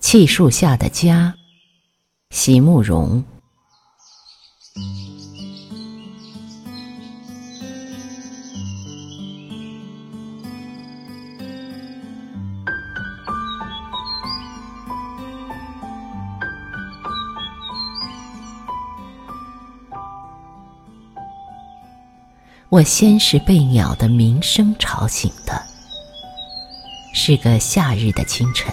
气树下的家，席慕容。我先是被鸟的鸣声吵醒的，是个夏日的清晨。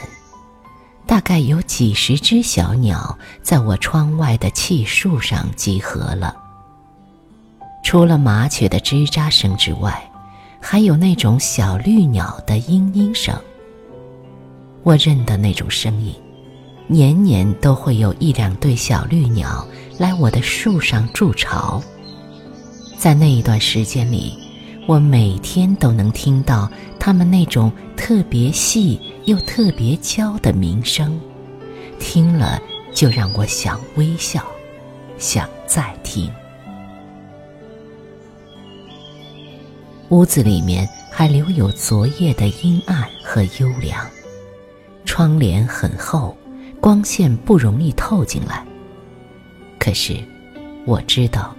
大概有几十只小鸟在我窗外的檎树上集合了。除了麻雀的吱喳声之外，还有那种小绿鸟的嘤嘤声。我认得那种声音，年年都会有一两对小绿鸟来我的树上筑巢。在那一段时间里，我每天都能听到他们那种特别细。又特别娇的鸣声，听了就让我想微笑，想再听。屋子里面还留有昨夜的阴暗和幽凉，窗帘很厚，光线不容易透进来。可是，我知道，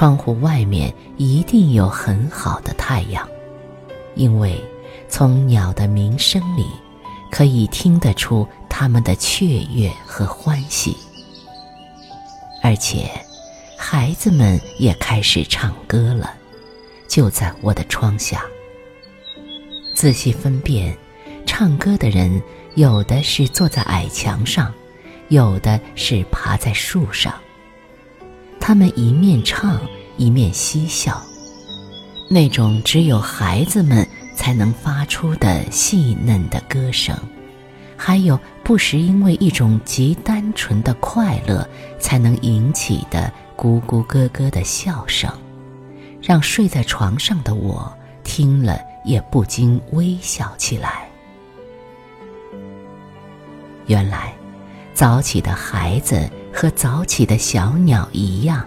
窗户外面一定有很好的太阳，因为。从鸟的鸣声里，可以听得出它们的雀跃和欢喜，而且，孩子们也开始唱歌了，就在我的窗下。仔细分辨，唱歌的人有的是坐在矮墙上，有的是爬在树上。他们一面唱一面嬉笑，那种只有孩子们。才能发出的细嫩的歌声，还有不时因为一种极单纯的快乐才能引起的咕咕咯咯的笑声，让睡在床上的我听了也不禁微笑起来。原来，早起的孩子和早起的小鸟一样，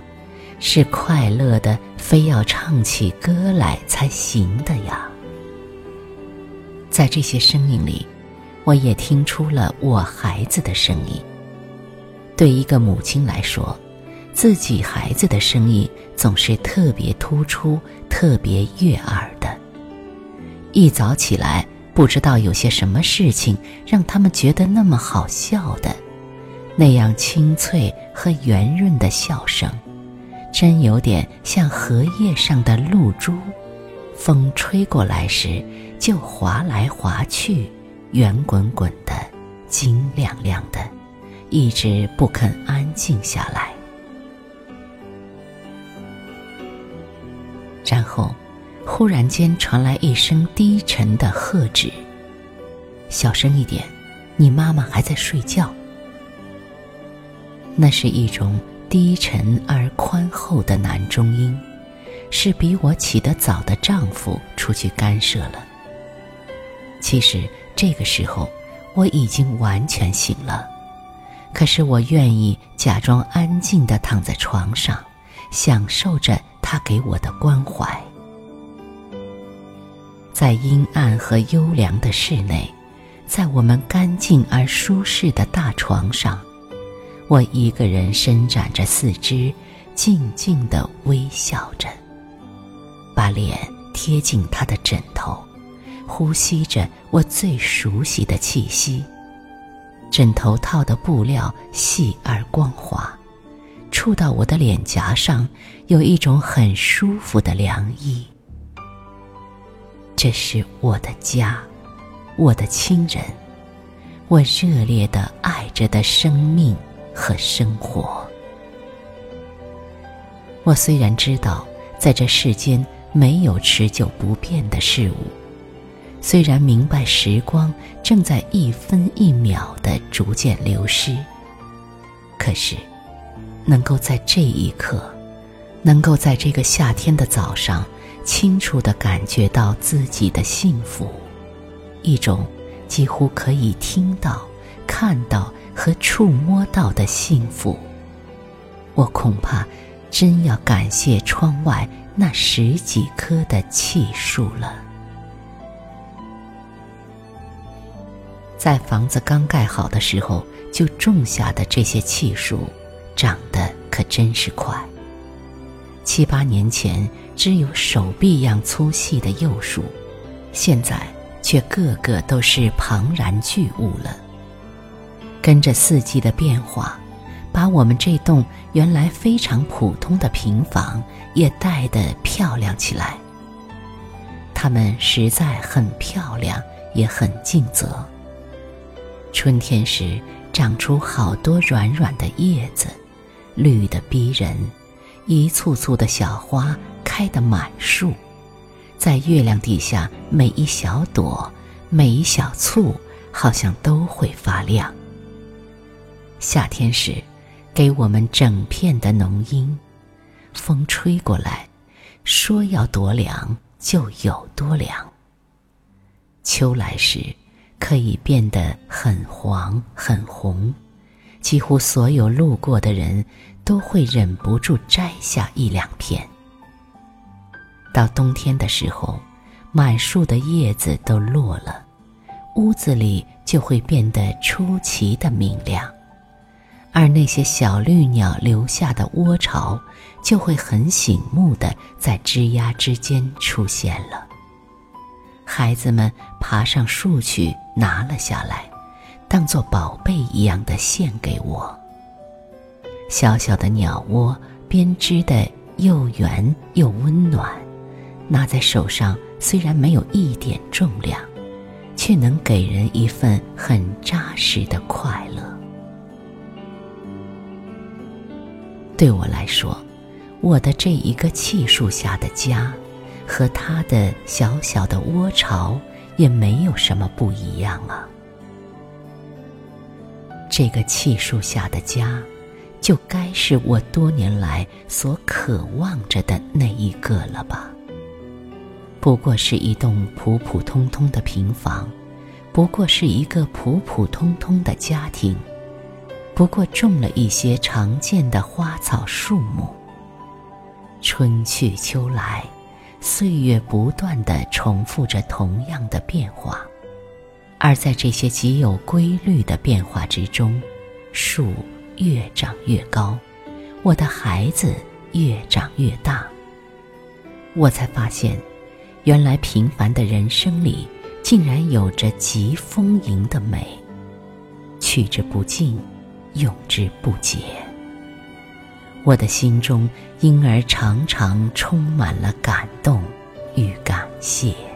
是快乐的，非要唱起歌来才行的呀。在这些声音里，我也听出了我孩子的声音。对一个母亲来说，自己孩子的声音总是特别突出、特别悦耳的。一早起来，不知道有些什么事情让他们觉得那么好笑的，那样清脆和圆润的笑声，真有点像荷叶上的露珠。风吹过来时，就滑来滑去，圆滚滚的，金亮亮的，一直不肯安静下来。然后，忽然间传来一声低沉的喝止：“小声一点，你妈妈还在睡觉。”那是一种低沉而宽厚的男中音。是比我起得早的丈夫出去干涉了。其实这个时候我已经完全醒了，可是我愿意假装安静地躺在床上，享受着他给我的关怀。在阴暗和幽凉的室内，在我们干净而舒适的大床上，我一个人伸展着四肢，静静地微笑着。把脸贴近他的枕头，呼吸着我最熟悉的气息。枕头套的布料细而光滑，触到我的脸颊上，有一种很舒服的凉意。这是我的家，我的亲人，我热烈的爱着的生命和生活。我虽然知道，在这世间。没有持久不变的事物，虽然明白时光正在一分一秒的逐渐流失，可是，能够在这一刻，能够在这个夏天的早上，清楚的感觉到自己的幸福，一种几乎可以听到、看到和触摸到的幸福，我恐怕真要感谢窗外。那十几棵的气树了。在房子刚盖好的时候就种下的这些气树，长得可真是快。七八年前只有手臂样粗细的幼树，现在却个个都是庞然巨物了。跟着四季的变化，把我们这栋原来非常普通的平房也带得漂亮起来。它们实在很漂亮，也很尽责。春天时长出好多软软的叶子，绿得逼人，一簇簇的小花开得满树，在月亮底下，每一小朵，每一小簇，好像都会发亮。夏天时，给我们整片的浓荫，风吹过来，说要多凉。就有多凉。秋来时，可以变得很黄很红，几乎所有路过的人都会忍不住摘下一两片。到冬天的时候，满树的叶子都落了，屋子里就会变得出奇的明亮，而那些小绿鸟留下的窝巢。就会很醒目的在枝桠之间出现了。孩子们爬上树去拿了下来，当做宝贝一样的献给我。小小的鸟窝编织的又圆又温暖，拿在手上虽然没有一点重量，却能给人一份很扎实的快乐。对我来说。我的这一个气树下的家，和他的小小的窝巢也没有什么不一样啊。这个气树下的家，就该是我多年来所渴望着的那一个了吧？不过是一栋普普通通的平房，不过是一个普普通通的家庭，不过种了一些常见的花草树木。春去秋来，岁月不断的重复着同样的变化，而在这些极有规律的变化之中，树越长越高，我的孩子越长越大。我才发现，原来平凡的人生里，竟然有着极丰盈的美，取之不尽，用之不竭。我的心中因而常常充满了感动与感谢。